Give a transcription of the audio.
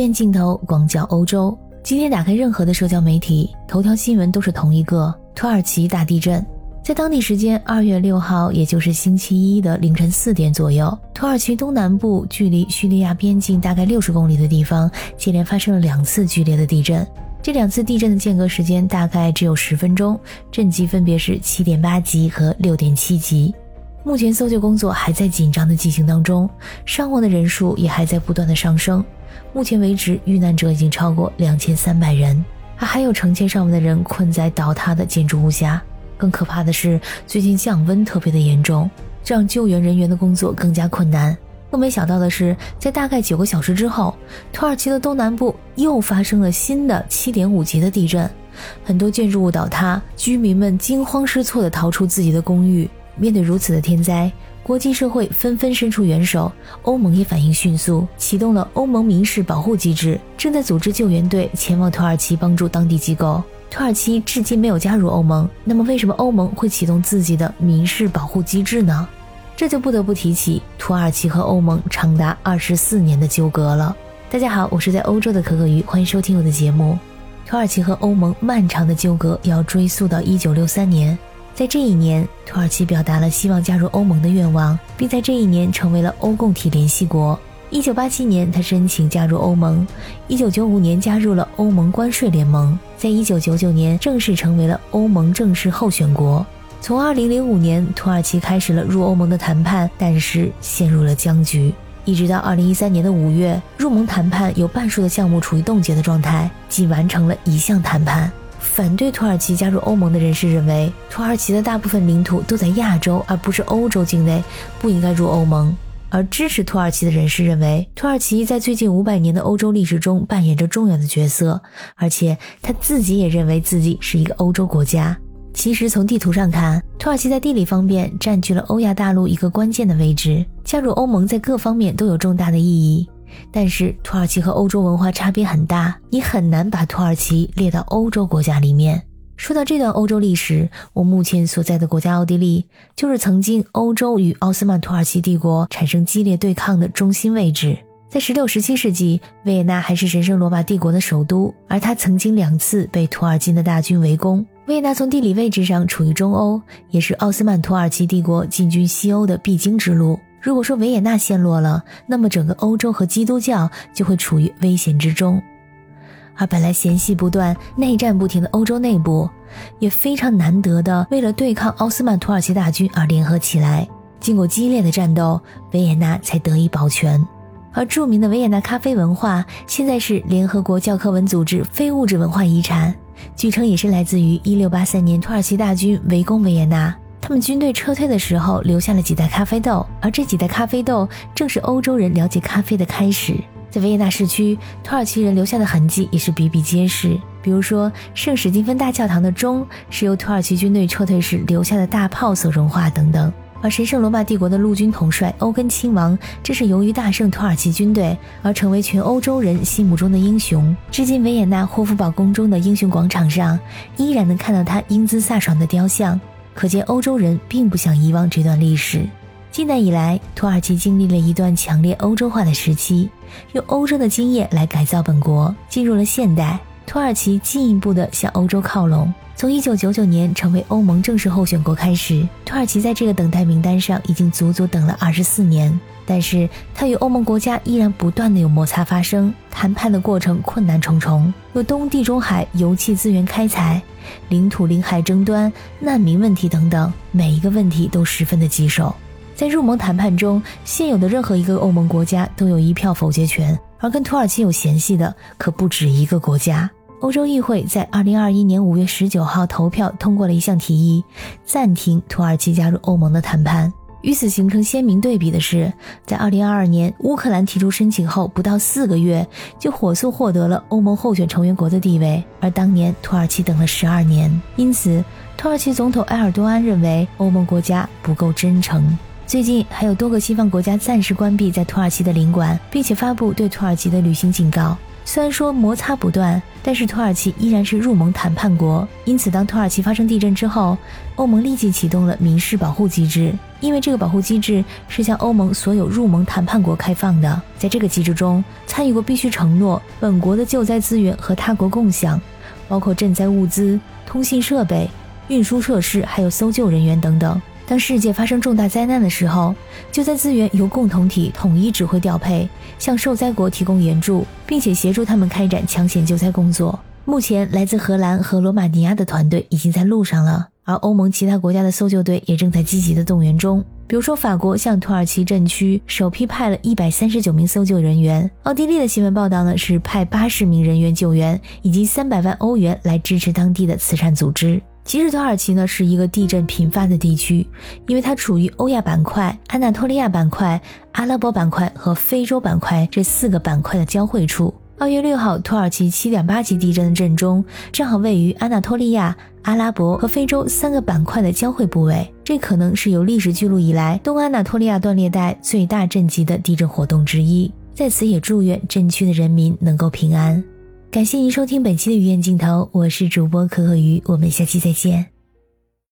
院镜头广角欧洲。今天打开任何的社交媒体，头条新闻都是同一个：土耳其大地震。在当地时间二月六号，也就是星期一的凌晨四点左右，土耳其东南部距离叙利亚边境大概六十公里的地方，接连发生了两次剧烈的地震。这两次地震的间隔时间大概只有十分钟，震级分别是七点八级和六点七级。目前搜救工作还在紧张的进行当中，伤亡的人数也还在不断的上升。目前为止，遇难者已经超过两千三百人，还还有成千上万的人困在倒塌的建筑物下。更可怕的是，最近降温特别的严重，让救援人员的工作更加困难。更没想到的是，在大概九个小时之后，土耳其的东南部又发生了新的七点五级的地震，很多建筑物倒塌，居民们惊慌失措地逃出自己的公寓。面对如此的天灾，国际社会纷纷伸出援手，欧盟也反应迅速，启动了欧盟民事保护机制，正在组织救援队前往土耳其帮助当地机构。土耳其至今没有加入欧盟，那么为什么欧盟会启动自己的民事保护机制呢？这就不得不提起土耳其和欧盟长达二十四年的纠葛了。大家好，我是在欧洲的可可鱼，欢迎收听我的节目。土耳其和欧盟漫长的纠葛要追溯到一九六三年。在这一年，土耳其表达了希望加入欧盟的愿望，并在这一年成为了欧共体联系国。一九八七年，他申请加入欧盟；一九九五年加入了欧盟关税联盟；在一九九九年正式成为了欧盟正式候选国。从二零零五年，土耳其开始了入欧盟的谈判，但是陷入了僵局。一直到二零一三年的五月，入盟谈判有半数的项目处于冻结的状态，仅完成了一项谈判。反对土耳其加入欧盟的人士认为，土耳其的大部分领土都在亚洲，而不是欧洲境内，不应该入欧盟。而支持土耳其的人士认为，土耳其在最近五百年的欧洲历史中扮演着重要的角色，而且他自己也认为自己是一个欧洲国家。其实从地图上看，土耳其在地理方面占据了欧亚大陆一个关键的位置，加入欧盟在各方面都有重大的意义。但是土耳其和欧洲文化差别很大，你很难把土耳其列到欧洲国家里面。说到这段欧洲历史，我目前所在的国家奥地利，就是曾经欧洲与奥斯曼土耳其帝国产生激烈对抗的中心位置。在十六、十七世纪，维也纳还是神圣罗马帝国的首都，而它曾经两次被土耳其的大军围攻。维也纳从地理位置上处于中欧，也是奥斯曼土耳其帝国进军西欧的必经之路。如果说维也纳陷落了，那么整个欧洲和基督教就会处于危险之中。而本来嫌隙不断、内战不停的欧洲内部，也非常难得的为了对抗奥斯曼土耳其大军而联合起来。经过激烈的战斗，维也纳才得以保全。而著名的维也纳咖啡文化，现在是联合国教科文组织非物质文化遗产，据称也是来自于1683年土耳其大军围攻维也纳。他们军队撤退的时候留下了几袋咖啡豆，而这几袋咖啡豆正是欧洲人了解咖啡的开始。在维也纳市区，土耳其人留下的痕迹也是比比皆是。比如说，圣史蒂芬大教堂的钟是由土耳其军队撤退时留下的大炮所融化等等。而神圣罗马帝国的陆军统帅欧根亲王，这是由于大胜土耳其军队而成为全欧洲人心目中的英雄。至今，维也纳霍夫堡宫中的英雄广场上依然能看到他英姿飒爽的雕像。可见欧洲人并不想遗忘这段历史。近代以来，土耳其经历了一段强烈欧洲化的时期，用欧洲的经验来改造本国。进入了现代，土耳其进一步的向欧洲靠拢。从1999年成为欧盟正式候选国开始，土耳其在这个等待名单上已经足足等了24年。但是，它与欧盟国家依然不断的有摩擦发生，谈判的过程困难重重，有东地中海油气资源开采、领土领海争端、难民问题等等，每一个问题都十分的棘手。在入盟谈判中，现有的任何一个欧盟国家都有一票否决权，而跟土耳其有嫌隙的可不止一个国家。欧洲议会在二零二一年五月十九号投票通过了一项提议，暂停土耳其加入欧盟的谈判。与此形成鲜明对比的是，在二零二二年乌克兰提出申请后，不到四个月就火速获得了欧盟候选成员国的地位，而当年土耳其等了十二年。因此，土耳其总统埃尔多安认为欧盟国家不够真诚。最近还有多个西方国家暂时关闭在土耳其的领馆，并且发布对土耳其的旅行警告。虽然说摩擦不断，但是土耳其依然是入盟谈判国。因此，当土耳其发生地震之后，欧盟立即启动了民事保护机制。因为这个保护机制是向欧盟所有入盟谈判国开放的。在这个机制中，参与国必须承诺本国的救灾资源和他国共享，包括赈灾物资、通信设备、运输设施，还有搜救人员等等。当世界发生重大灾难的时候，救灾资源由共同体统一指挥调配，向受灾国提供援助，并且协助他们开展抢险救灾工作。目前，来自荷兰和罗马尼亚的团队已经在路上了，而欧盟其他国家的搜救队也正在积极的动员中。比如说，法国向土耳其震区首批派了一百三十九名搜救人员；奥地利的新闻报道呢是派八十名人员救援，以及三百万欧元来支持当地的慈善组织。其实土耳其呢是一个地震频发的地区，因为它处于欧亚板块、安纳托利亚板块、阿拉伯板块和非洲板块这四个板块的交汇处。二月六号，土耳其七点八级地震的震中正好位于安纳托利亚、阿拉伯和非洲三个板块的交汇部位，这可能是有历史记录以来东安纳托利亚断裂带最大震级的地震活动之一。在此也祝愿震区的人民能够平安。感谢您收听本期的鱼眼镜头，我是主播可可鱼，我们下期再见。